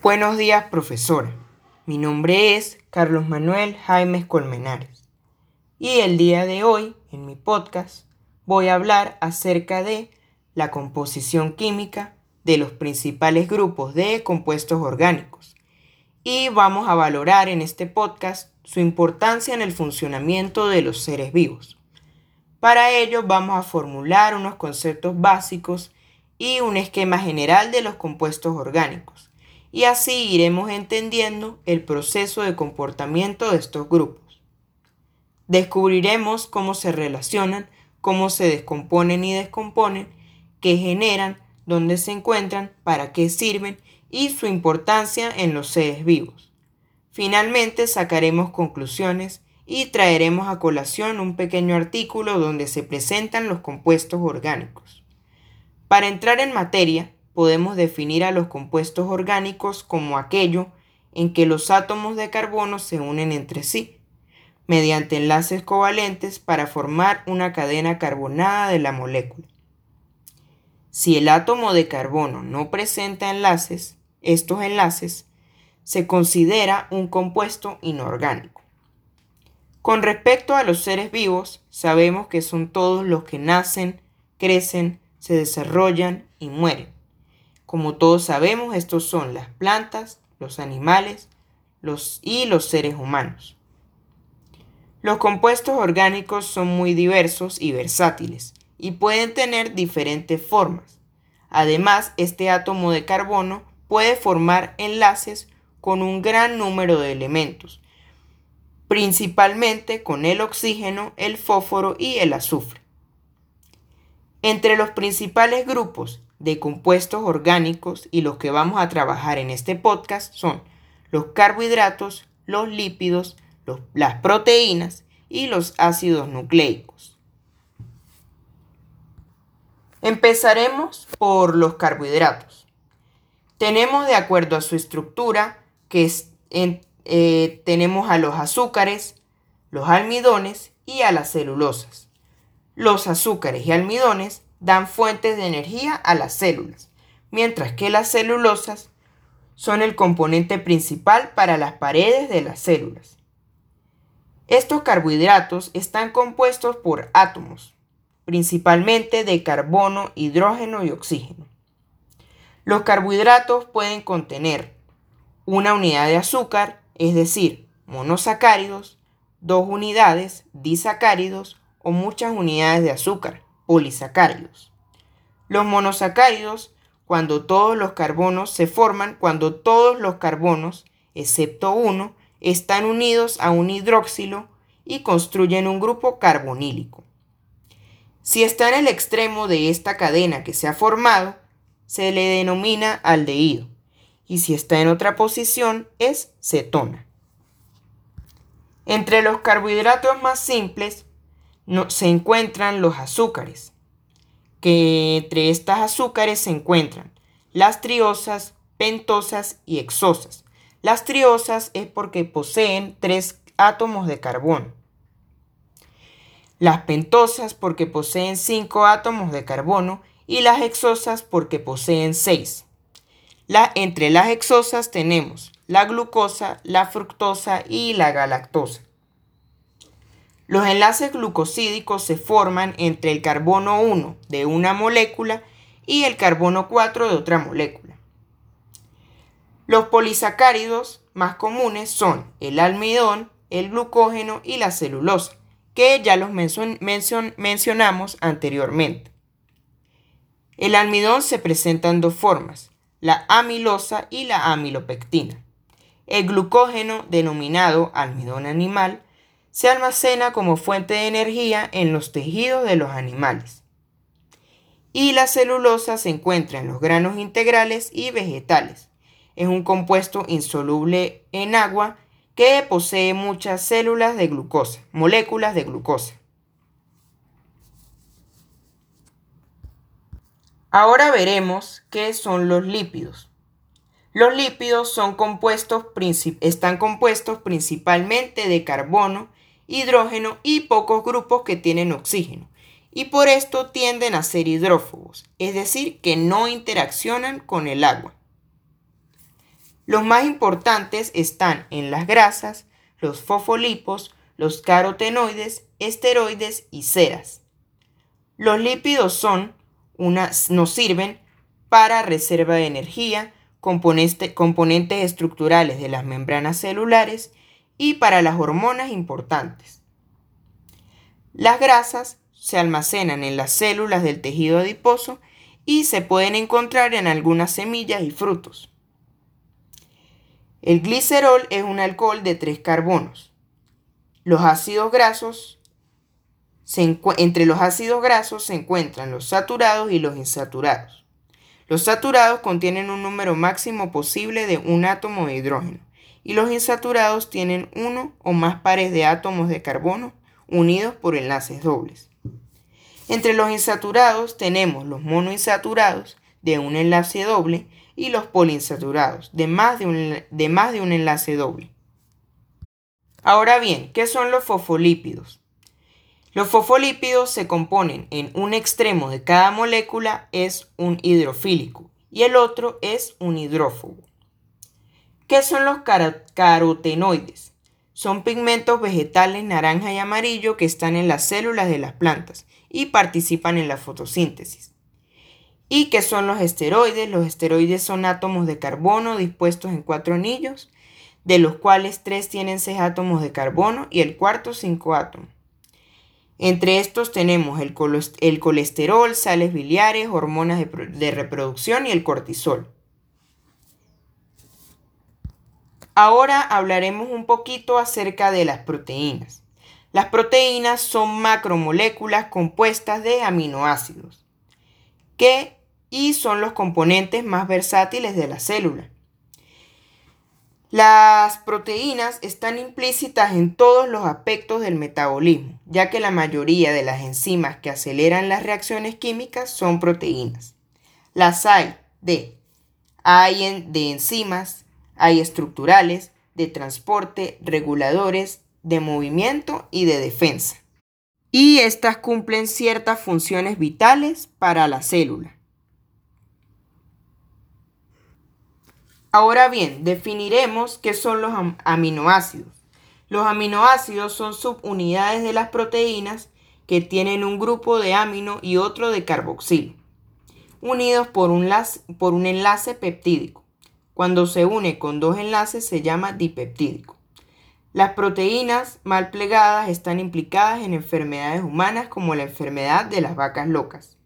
Buenos días, profesora. Mi nombre es Carlos Manuel Jaimes Colmenares y el día de hoy, en mi podcast, voy a hablar acerca de la composición química de los principales grupos de compuestos orgánicos y vamos a valorar en este podcast su importancia en el funcionamiento de los seres vivos. Para ello vamos a formular unos conceptos básicos y un esquema general de los compuestos orgánicos y así iremos entendiendo el proceso de comportamiento de estos grupos. Descubriremos cómo se relacionan, cómo se descomponen y descomponen, qué generan, dónde se encuentran, para qué sirven y su importancia en los seres vivos. Finalmente sacaremos conclusiones y traeremos a colación un pequeño artículo donde se presentan los compuestos orgánicos. Para entrar en materia, podemos definir a los compuestos orgánicos como aquello en que los átomos de carbono se unen entre sí, mediante enlaces covalentes para formar una cadena carbonada de la molécula. Si el átomo de carbono no presenta enlaces, estos enlaces, se considera un compuesto inorgánico. Con respecto a los seres vivos, sabemos que son todos los que nacen, crecen, se desarrollan y mueren. Como todos sabemos, estos son las plantas, los animales los, y los seres humanos. Los compuestos orgánicos son muy diversos y versátiles y pueden tener diferentes formas. Además, este átomo de carbono puede formar enlaces con un gran número de elementos, principalmente con el oxígeno, el fósforo y el azufre. Entre los principales grupos de compuestos orgánicos y los que vamos a trabajar en este podcast son los carbohidratos, los lípidos, las proteínas y los ácidos nucleicos. Empezaremos por los carbohidratos. Tenemos de acuerdo a su estructura que eh, tenemos a los azúcares, los almidones y a las celulosas. Los azúcares y almidones dan fuentes de energía a las células, mientras que las celulosas son el componente principal para las paredes de las células. Estos carbohidratos están compuestos por átomos, principalmente de carbono, hidrógeno y oxígeno. Los carbohidratos pueden contener una unidad de azúcar, es decir, monosacáridos, dos unidades, disacáridos o muchas unidades de azúcar, polisacáridos. Los monosacáridos, cuando todos los carbonos se forman, cuando todos los carbonos, excepto uno, están unidos a un hidróxilo y construyen un grupo carbonílico. Si está en el extremo de esta cadena que se ha formado, se le denomina aldehído, y si está en otra posición es cetona. Entre los carbohidratos más simples se encuentran los azúcares, que entre estas azúcares se encuentran las triosas, pentosas y exosas. Las triosas es porque poseen tres átomos de carbono. Las pentosas porque poseen cinco átomos de carbono y las exosas porque poseen seis. entre las exosas tenemos la glucosa, la fructosa y la galactosa. Los enlaces glucosídicos se forman entre el carbono 1 de una molécula y el carbono 4 de otra molécula. Los polisacáridos más comunes son el almidón, el glucógeno y la celulosa, que ya los mencionamos anteriormente. El almidón se presenta en dos formas, la amilosa y la amilopectina. El glucógeno, denominado almidón animal, se almacena como fuente de energía en los tejidos de los animales. Y la celulosa se encuentra en los granos integrales y vegetales. Es un compuesto insoluble en agua que posee muchas células de glucosa, moléculas de glucosa. Ahora veremos qué son los lípidos. Los lípidos son compuestos, están compuestos principalmente de carbono hidrógeno y pocos grupos que tienen oxígeno, y por esto tienden a ser hidrófobos, es decir, que no interaccionan con el agua. Los más importantes están en las grasas, los fosfolipos, los carotenoides, esteroides y ceras. Los lípidos son nos sirven para reserva de energía, componentes estructurales de las membranas celulares y para las hormonas importantes. Las grasas se almacenan en las células del tejido adiposo y se pueden encontrar en algunas semillas y frutos. El glicerol es un alcohol de tres carbonos. Los ácidos grasos, entre los ácidos grasos se encuentran los saturados y los insaturados. Los saturados contienen un número máximo posible de un átomo de hidrógeno y los insaturados tienen uno o más pares de átomos de carbono unidos por enlaces dobles. Entre los insaturados tenemos los monoinsaturados de un enlace doble y los poliinsaturados de más de un, de más de un enlace doble. Ahora bien, ¿qué son los fosfolípidos? Los fosfolípidos se componen en un extremo de cada molécula es un hidrofílico y el otro es un hidrófobo. ¿Qué son los carotenoides? Son pigmentos vegetales naranja y amarillo que están en las células de las plantas y participan en la fotosíntesis. ¿Y qué son los esteroides? Los esteroides son átomos de carbono dispuestos en cuatro anillos, de los cuales tres tienen seis átomos de carbono y el cuarto cinco átomos. Entre estos tenemos el, colesterol, sales biliares, hormonas de reproducción y el cortisol. Ahora hablaremos un poquito acerca de las proteínas. Las proteínas son macromoléculas compuestas de aminoácidos, que y son los componentes más versátiles de la célula. Las proteínas están implícitas en todos los aspectos del metabolismo, ya que la mayoría de las enzimas que aceleran las reacciones químicas son proteínas. Las hay de, hay de enzimas, hay estructurales, de transporte, reguladores, de movimiento y de defensa. Y estas cumplen ciertas funciones vitales para la célula. Ahora bien, definiremos qué son los aminoácidos. Los aminoácidos son subunidades de las proteínas que tienen un grupo de amino y otro de carboxilo, unidos por un, por un enlace peptídico. Cuando se une con dos enlaces se llama dipeptídico. Las proteínas mal plegadas están implicadas en enfermedades humanas como la enfermedad de las vacas locas.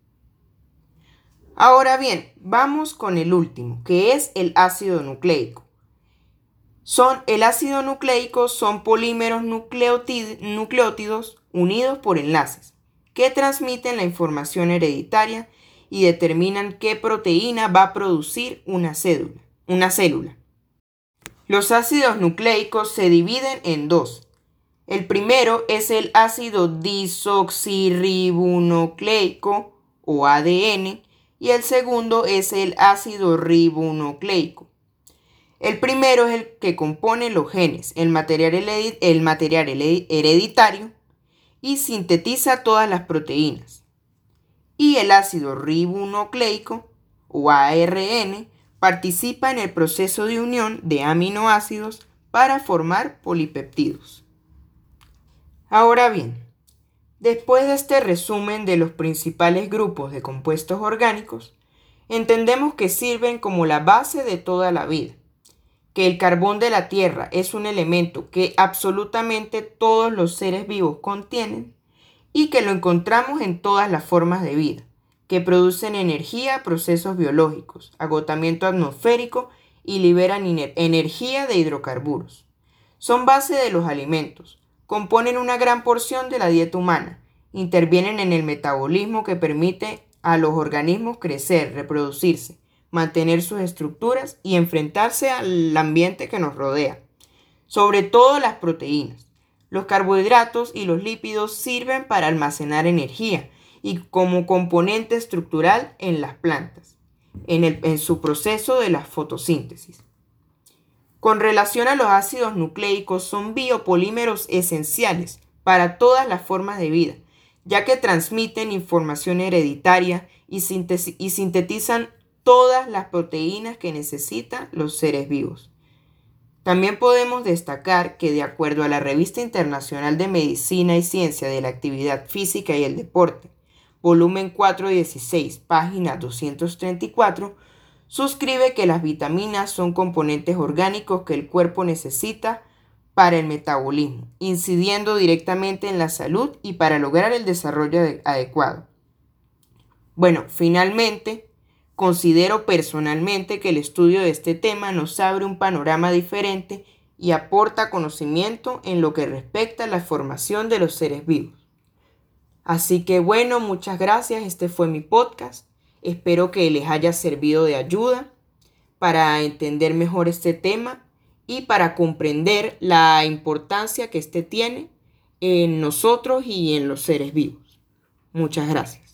Ahora bien, vamos con el último, que es el ácido nucleico. Son, el ácido nucleico son polímeros nucleótidos unidos por enlaces que transmiten la información hereditaria y determinan qué proteína va a producir una cédula una célula. Los ácidos nucleicos se dividen en dos. El primero es el ácido disoxirribonucleico o ADN y el segundo es el ácido ribonucleico. El primero es el que compone los genes, el material, el material hereditario y sintetiza todas las proteínas. Y el ácido ribonucleico o ARN participa en el proceso de unión de aminoácidos para formar polipeptidos. Ahora bien, después de este resumen de los principales grupos de compuestos orgánicos, entendemos que sirven como la base de toda la vida, que el carbón de la Tierra es un elemento que absolutamente todos los seres vivos contienen y que lo encontramos en todas las formas de vida que producen energía, procesos biológicos, agotamiento atmosférico y liberan energía de hidrocarburos. Son base de los alimentos, componen una gran porción de la dieta humana, intervienen en el metabolismo que permite a los organismos crecer, reproducirse, mantener sus estructuras y enfrentarse al ambiente que nos rodea. Sobre todo las proteínas. Los carbohidratos y los lípidos sirven para almacenar energía y como componente estructural en las plantas, en, en su proceso de la fotosíntesis. Con relación a los ácidos nucleicos, son biopolímeros esenciales para todas las formas de vida, ya que transmiten información hereditaria y, y sintetizan todas las proteínas que necesitan los seres vivos. También podemos destacar que de acuerdo a la Revista Internacional de Medicina y Ciencia de la Actividad Física y el Deporte, volumen 416, página 234, suscribe que las vitaminas son componentes orgánicos que el cuerpo necesita para el metabolismo, incidiendo directamente en la salud y para lograr el desarrollo adecuado. Bueno, finalmente, considero personalmente que el estudio de este tema nos abre un panorama diferente y aporta conocimiento en lo que respecta a la formación de los seres vivos. Así que bueno, muchas gracias, este fue mi podcast. Espero que les haya servido de ayuda para entender mejor este tema y para comprender la importancia que éste tiene en nosotros y en los seres vivos. Muchas gracias.